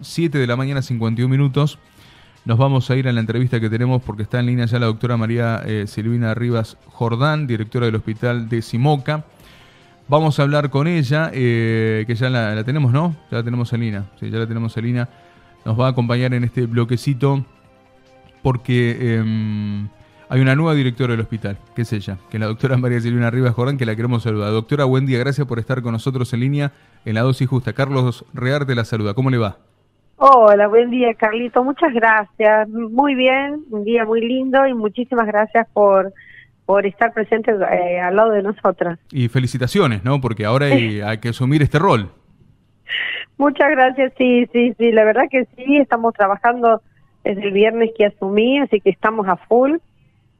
7 de la mañana, 51 minutos. Nos vamos a ir a la entrevista que tenemos porque está en línea ya la doctora María eh, Silvina Rivas Jordán, directora del Hospital de Simoca. Vamos a hablar con ella, eh, que ya la, tenemos, ¿no? Ya la tenemos en línea. Sí, ya la tenemos en línea. Nos va a acompañar en este bloquecito porque em, hay una nueva directora del hospital, que es ella, que es la doctora María Silvina Rivas Jordán, que la queremos saludar. Doctora, buen día, gracias por estar con nosotros en línea en la dosis justa. Carlos Rearte la saluda. ¿Cómo le va? Hola, buen día Carlito, muchas gracias. Muy bien, un día muy lindo y muchísimas gracias por, por estar presente eh, al lado de nosotras. Y felicitaciones, ¿no? Porque ahora hay, hay, que asumir este rol. Muchas gracias, sí, sí, sí, la verdad que sí, estamos trabajando desde el viernes que asumí, así que estamos a full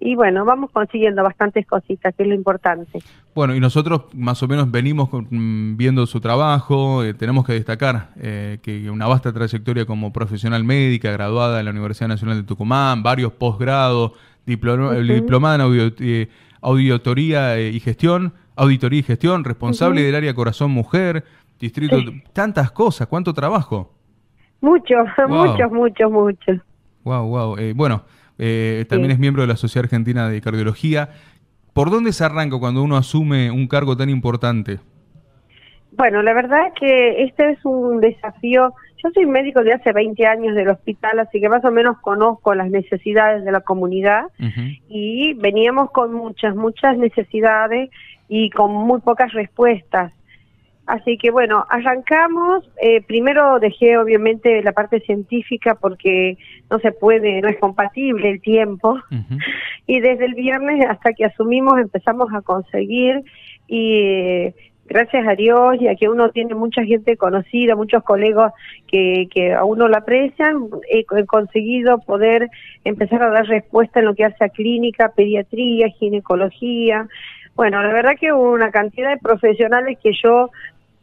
y bueno, vamos consiguiendo bastantes cositas, que es lo importante. Bueno, y nosotros más o menos venimos mm, viendo su trabajo, eh, tenemos que destacar eh, que una vasta trayectoria como profesional médica, graduada en la Universidad Nacional de Tucumán, varios posgrados, diplomada en eh, auditoría y gestión, auditoría y gestión, responsable del área Corazón Mujer, distrito, tantas cosas, cuánto trabajo. Muchos, muchos, muchos, muchos. Wow, wow. bueno, eh, también es miembro de la Sociedad Argentina de Cardiología. ¿Por dónde se arranca cuando uno asume un cargo tan importante? Bueno, la verdad es que este es un desafío. Yo soy médico de hace 20 años del hospital, así que más o menos conozco las necesidades de la comunidad y veníamos con muchas, muchas necesidades y con muy pocas respuestas. Así que bueno, arrancamos. Eh, primero dejé obviamente la parte científica porque no se puede, no es compatible el tiempo. Y desde el viernes hasta que asumimos empezamos a conseguir y gracias a Dios y a que uno tiene mucha gente conocida, muchos colegas que, que a uno lo aprecian, he, he, conseguido poder empezar a dar respuesta en lo que hace a clínica, pediatría, ginecología. Bueno, la verdad que hubo una cantidad de profesionales que yo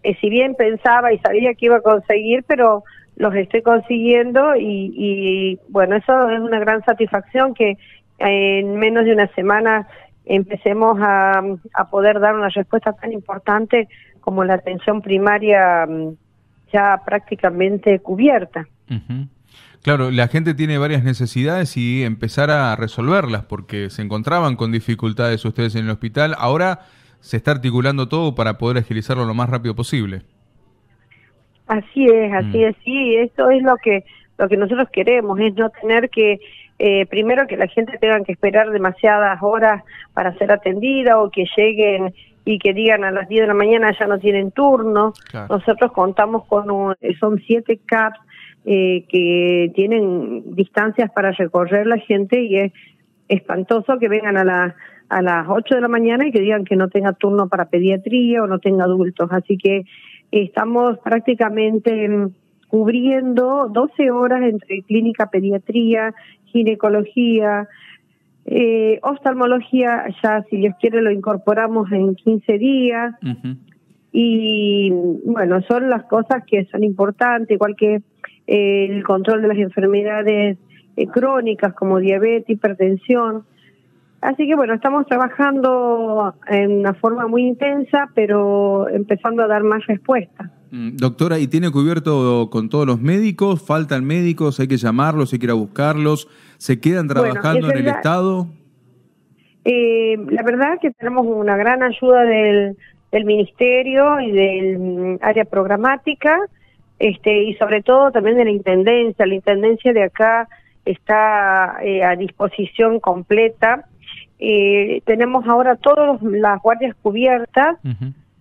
eh, si bien pensaba y sabía que iba a conseguir, pero los estoy consiguiendo y, bueno, eso es una gran satisfacción que en menos de una semana empecemos a, poder dar una respuesta tan importante como la atención primaria mm, ya prácticamente cubierta. Claro, la gente tiene varias necesidades y empezar a resolverlas porque se encontraban con dificultades ustedes en el hospital. Ahora se está articulando todo para poder agilizarlo lo más rápido posible. Así es, así mm. es, sí, eso es lo que lo que nosotros queremos, es no tener que, eh, primero que la gente tenga que esperar demasiadas horas para ser atendida o que lleguen y que digan a las 10 de la mañana ya no tienen turno. Nosotros contamos con, son siete CAPS eh, que tienen distancias para recorrer la gente y es espantoso que vengan a la a las 8 de la mañana y que digan que no tenga turno para pediatría o no tenga adultos. Así que estamos prácticamente cubriendo 12 horas entre clínica, pediatría, ginecología, eh, oftalmología, ya si Dios quiere lo incorporamos en 15 días. Y bueno, son las cosas que son importantes, igual que eh, el control de las enfermedades eh, crónicas como diabetes, hipertensión. Así que bueno, estamos trabajando en una forma muy intensa, pero empezando a dar más respuesta. Mm, doctora, ¿y tiene cubierto con todos los médicos? ¿Faltan médicos? ¿Hay que llamarlos? ¿Hay que ir a buscarlos? ¿Se quedan trabajando en el Estado? Eh, la verdad es que tenemos una gran ayuda del, del Ministerio y del mm, área programática, este, y sobre todo también de la Intendencia. La Intendencia de acá está eh, a disposición completa eh, tenemos ahora todas las guardias cubiertas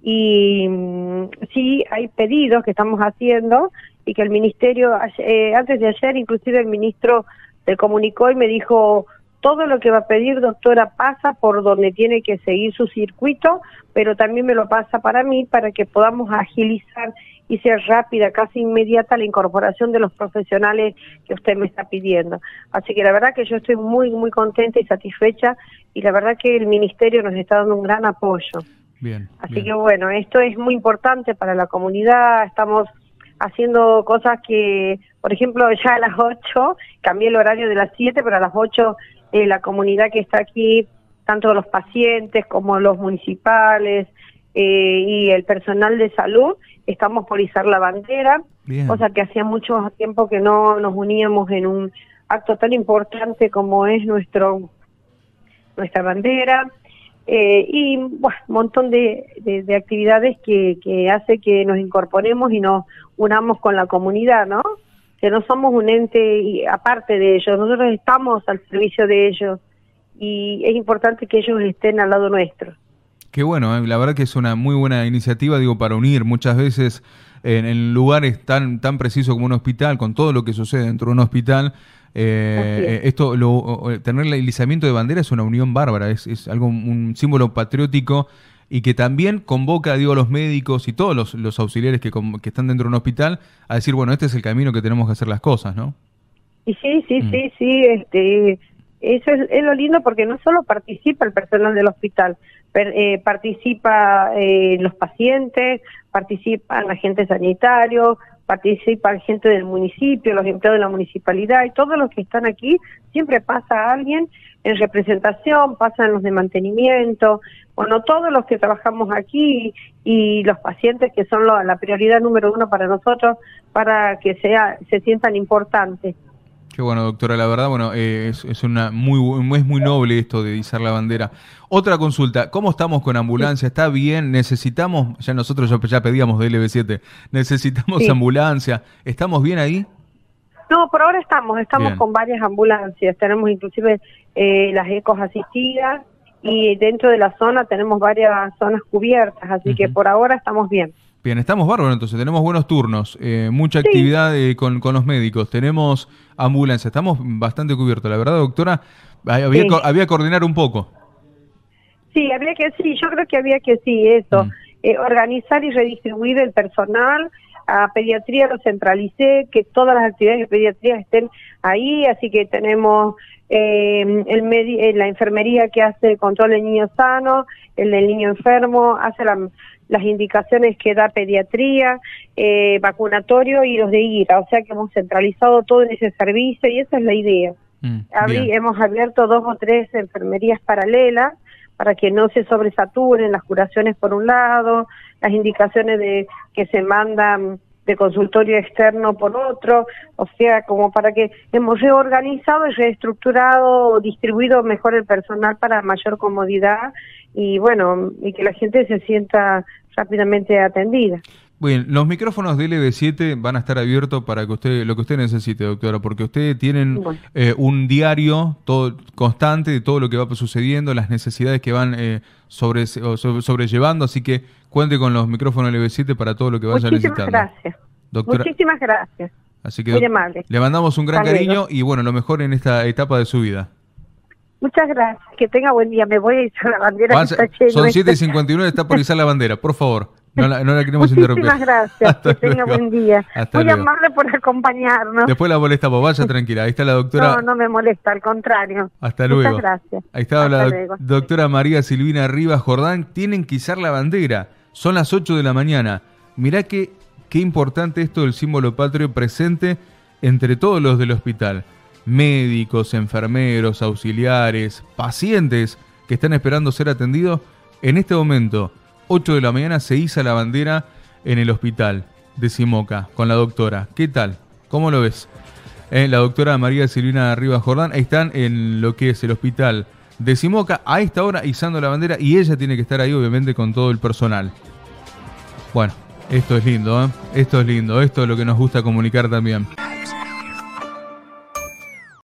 y mm, sí hay pedidos que estamos haciendo y que el ministerio, eh, antes de ayer inclusive el ministro se comunicó y me dijo, todo lo que va a pedir doctora pasa por donde tiene que seguir su circuito, pero también me lo pasa para mí para que podamos agilizar y sea rápida, casi inmediata la incorporación de los profesionales que usted me está pidiendo. Así que la verdad que yo estoy muy, muy contenta y satisfecha y la verdad que el Ministerio nos está dando un gran apoyo. Bien. Así que bueno, esto es muy importante para la comunidad, estamos haciendo cosas que, por ejemplo, ya a las 8, cambié el horario de las 7, pero a las 8 eh, la comunidad que está aquí, tanto los pacientes como los municipales, eh, y el personal de salud estamos por izar la bandera, cosa que hacía mucho tiempo que no nos uníamos en un acto tan importante como es nuestro nuestra bandera eh, y bueno, un montón de, de, actividades que, que hace que nos incorporemos y nos unamos con la comunidad, ¿no? Que no somos un ente aparte de ellos, nosotros estamos al servicio de ellos y es importante que ellos estén al lado nuestro. Qué bueno, eh, la verdad que es una muy buena iniciativa, digo, para unir muchas veces en, lugares tan, tan precisos como un hospital, con todo lo que sucede dentro de un hospital. Eh, esto, lo, tener el izamiento de bandera es una unión bárbara, es, es algo, un símbolo patriótico y que también convoca, digo, a los médicos y todos los, los auxiliares que, que, están dentro de un hospital a decir, bueno, este es el camino que tenemos que hacer las cosas, ¿no? Y sí, sí, mm. sí, sí, este, eso es, lo lindo porque no solo participa el personal del hospital, eh, participa eh, los pacientes, participan agentes sanitarios, participa gente del municipio, los empleados de la municipalidad y todos los que están aquí, siempre pasa alguien en representación, pasan los de mantenimiento, bueno, todos los que trabajamos aquí y los pacientes que son la prioridad número uno para nosotros para que sea se sientan importantes. Qué bueno, doctora. La verdad, bueno, eh, es, una muy es muy noble esto de izar la bandera. Otra consulta, ¿cómo estamos con ambulancia? ¿Está bien? ¿Necesitamos? Ya nosotros ya, pedíamos de LB7. ¿Necesitamos ambulancia? ¿Estamos bien ahí? No, por ahora estamos. Estamos con varias ambulancias. Tenemos inclusive eh, las ecos asistidas y dentro de la zona tenemos varias zonas cubiertas. Así que por ahora estamos bien. Bien, estamos bárbaros entonces, tenemos buenos turnos, eh, mucha actividad eh, con, con, los médicos, tenemos ambulancia, estamos bastante cubiertos, la verdad doctora, había, que coordinar un poco. Sí, había que, sí, yo creo que había que, sí, eso, mm. eh, organizar y redistribuir el personal, a pediatría lo centralicé, que todas las actividades de pediatría estén ahí, así que tenemos el la enfermería que hace el control del niño sano, el del niño enfermo, hace la las indicaciones que da pediatría, eh, vacunatorio y los de IRA, o sea que hemos centralizado todo en ese servicio y esa es la idea. Mm, hemos abierto dos o tres enfermerías paralelas para que no se sobresaturen las curaciones por un lado, las indicaciones de que se mandan de consultorio externo por otro, o sea, como para que hemos reorganizado y reestructurado, distribuido mejor el personal para mayor comodidad y bueno, y que la gente se sienta rápidamente atendida. Bien, los micrófonos de LB7 van a estar abiertos para que usted lo que usted necesite, doctora, porque ustedes tienen eh, un diario todo constante de todo lo que va sucediendo, las necesidades que van eh, sobre, sobrellevando, así que cuente con los micrófonos LB7 para todo lo que vaya necesitando. Muchísimas gracias. Doctora, Muchísimas gracias. Así que le mandamos un gran cariño y bueno, lo mejor en esta etapa de su vida. Muchas gracias. Que tenga buen día. Me voy a izar la bandera. son 7.59, está por izar la bandera. Por favor. No la, no la queremos interrumpir. Muchas gracias. que tenga buen día. Muy amable por acompañarnos. Después la molestamos. Vaya tranquila. Ahí está la doctora. No, no me molesta, al contrario. Hasta luego. Muchas gracias. Ahí está la doctora María Silvina Rivas Jordán. Tienen que izar la bandera. Son las 8 de la mañana. Mirá que, qué importante esto del símbolo patrio presente entre todos los del hospital médicos, enfermeros, auxiliares, pacientes que están esperando ser atendidos, en este momento, 8 de la mañana, se iza la bandera en el hospital de Simoca con la doctora. ¿Qué tal? ¿Cómo lo ves? Eh, la doctora María Silvina Rivas Jordán están en lo que es el hospital de Simoca a esta hora izando la bandera y ella tiene que estar ahí obviamente con todo el personal. Bueno, esto es lindo, ¿eh? Esto es lindo, esto es lo que nos gusta comunicar también.